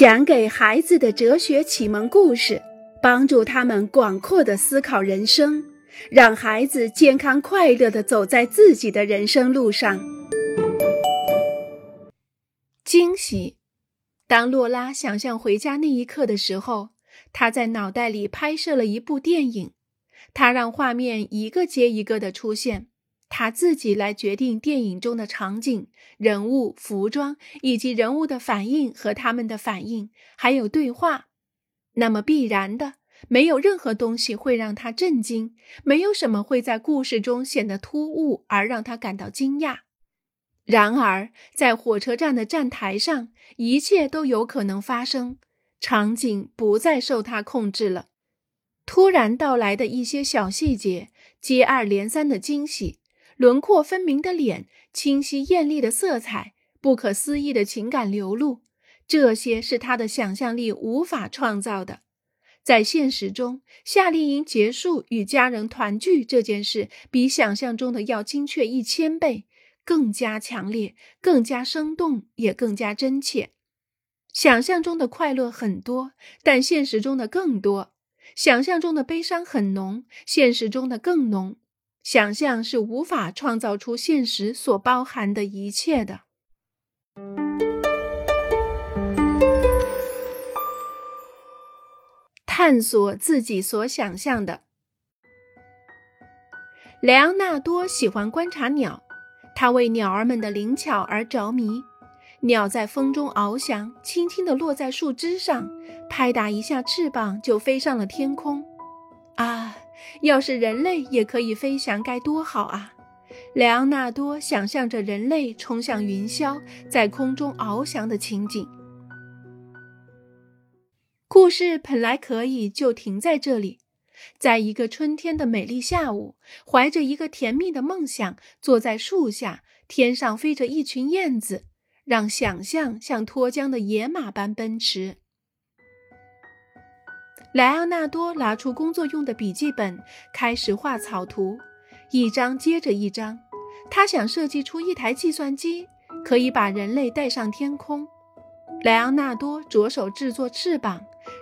讲给孩子的哲学启蒙故事，帮助他们广阔的思考人生，让孩子健康快乐的走在自己的人生路上。惊喜！当洛拉想象回家那一刻的时候，她在脑袋里拍摄了一部电影，她让画面一个接一个的出现。他自己来决定电影中的场景、人物、服装以及人物的反应和他们的反应，还有对话。那么必然的，没有任何东西会让他震惊，没有什么会在故事中显得突兀而让他感到惊讶。然而，在火车站的站台上，一切都有可能发生，场景不再受他控制了。突然到来的一些小细节，接二连三的惊喜。轮廓分明的脸，清晰艳丽的色彩，不可思议的情感流露，这些是他的想象力无法创造的。在现实中，夏令营结束与家人团聚这件事，比想象中的要精确一千倍，更加强烈，更加生动，也更加真切。想象中的快乐很多，但现实中的更多；想象中的悲伤很浓，现实中的更浓。想象是无法创造出现实所包含的一切的。探索自己所想象的。莱昂纳多喜欢观察鸟，他为鸟儿们的灵巧而着迷。鸟在风中翱翔，轻轻地落在树枝上，拍打一下翅膀就飞上了天空。啊！要是人类也可以飞翔，该多好啊！莱昂纳多想象着人类冲向云霄，在空中翱翔的情景。故事本来可以就停在这里，在一个春天的美丽下午，怀着一个甜蜜的梦想，坐在树下，天上飞着一群燕子，让想象像脱缰的野马般奔驰。莱昂纳多拿出工作用的笔记本，开始画草图，一张接着一张。他想设计出一台计算机，可以把人类带上天空。莱昂纳多着手制作翅膀，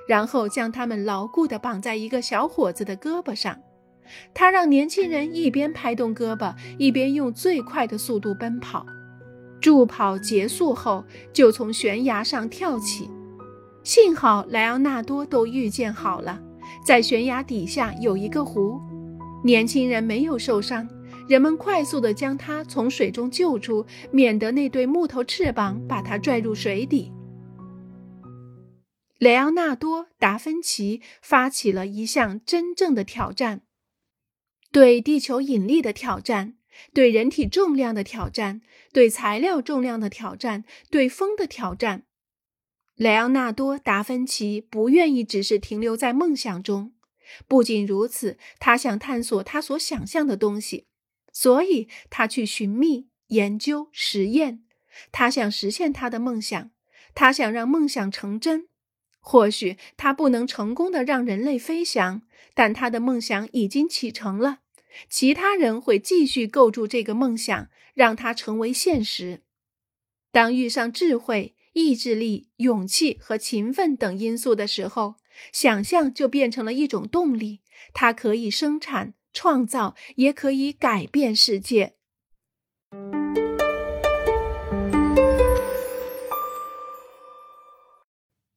然后将它们牢固地绑在一个小伙子的胳膊上。他让年轻人一边拍动胳膊，一边用最快的速度奔跑。助跑结束后，就从悬崖上跳起。幸好莱昂纳多都预见好了，在悬崖底下有一个湖，年轻人没有受伤。人们快速地将他从水中救出，免得那对木头翅膀把他拽入水底。莱昂纳多·达芬奇发起了一项真正的挑战：对地球引力的挑战，对人体重量的挑战，对材料重量的挑战，对风的挑战。莱昂纳多·达芬奇不愿意只是停留在梦想中。不仅如此，他想探索他所想象的东西，所以他去寻觅、研究、实验。他想实现他的梦想，他想让梦想成真。或许他不能成功的让人类飞翔，但他的梦想已经启程了。其他人会继续构筑这个梦想，让它成为现实。当遇上智慧。意志力、勇气和勤奋等因素的时候，想象就变成了一种动力。它可以生产、创造，也可以改变世界。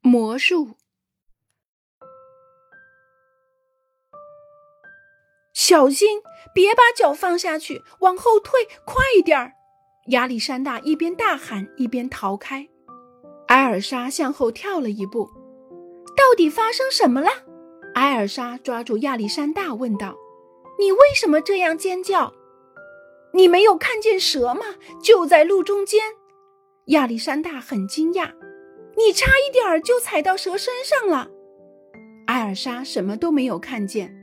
魔术，小心，别把脚放下去，往后退，快点儿！亚历山大一边大喊，一边逃开。艾尔莎向后跳了一步，到底发生什么了？艾尔莎抓住亚历山大问道：“你为什么这样尖叫？你没有看见蛇吗？就在路中间。”亚历山大很惊讶：“你差一点就踩到蛇身上了。”艾尔莎什么都没有看见，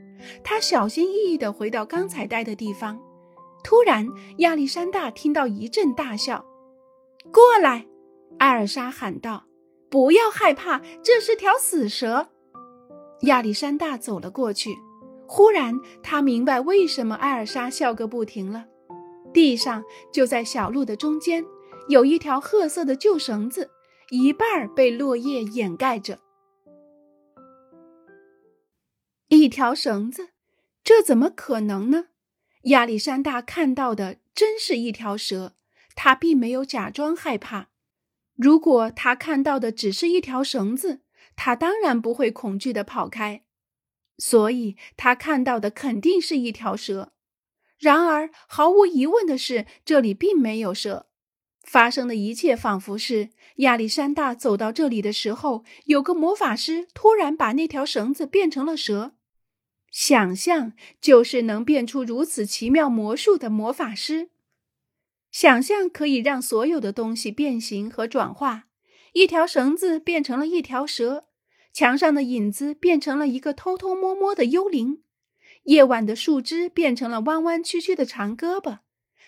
她小心翼翼地回到刚才待的地方。突然，亚历山大听到一阵大笑：“过来！”艾尔莎喊道：“不要害怕，这是条死蛇。”亚历山大走了过去。忽然，他明白为什么艾尔莎笑个不停了。地上就在小路的中间，有一条褐色的旧绳子，一半被落叶掩盖着。一条绳子，这怎么可能呢？亚历山大看到的真是一条蛇，他并没有假装害怕。如果他看到的只是一条绳子，他当然不会恐惧的跑开。所以，他看到的肯定是一条蛇。然而，毫无疑问的是，这里并没有蛇。发生的一切仿佛是亚历山大走到这里的时候，有个魔法师突然把那条绳子变成了蛇。想象就是能变出如此奇妙魔术的魔法师。想象可以让所有的东西变形和转化。一条绳子变成了一条蛇，墙上的影子变成了一个偷偷摸摸的幽灵，夜晚的树枝变成了弯弯曲曲的长胳膊，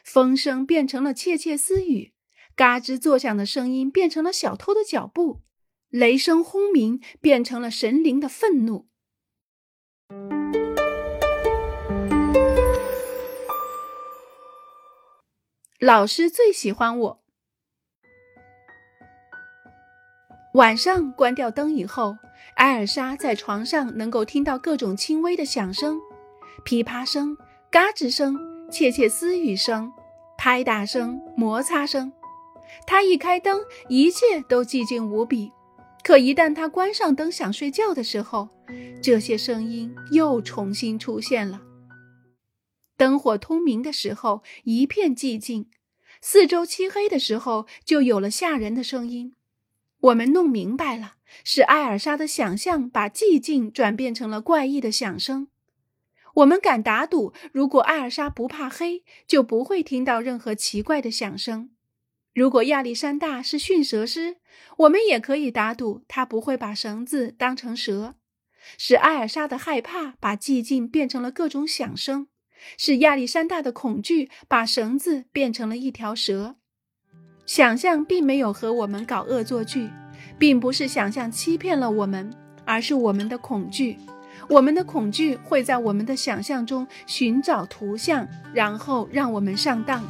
风声变成了窃窃私语，嘎吱作响的声音变成了小偷的脚步，雷声轰鸣变成了神灵的愤怒。老师最喜欢我。晚上关掉灯以后，艾尔莎在床上能够听到各种轻微的响声：噼啪声、嘎吱声、窃窃私语声、拍打声、摩擦声。她一开灯，一切都寂静无比；可一旦她关上灯想睡觉的时候，这些声音又重新出现了。灯火通明的时候，一片寂静。四周漆黑的时候，就有了吓人的声音。我们弄明白了，是艾尔莎的想象把寂静转变成了怪异的响声。我们敢打赌，如果艾尔莎不怕黑，就不会听到任何奇怪的响声。如果亚历山大是驯蛇师，我们也可以打赌他不会把绳子当成蛇。是艾尔莎的害怕把寂静变成了各种响声。是亚历山大的恐惧把绳子变成了一条蛇。想象并没有和我们搞恶作剧，并不是想象欺骗了我们，而是我们的恐惧。我们的恐惧会在我们的想象中寻找图像，然后让我们上当。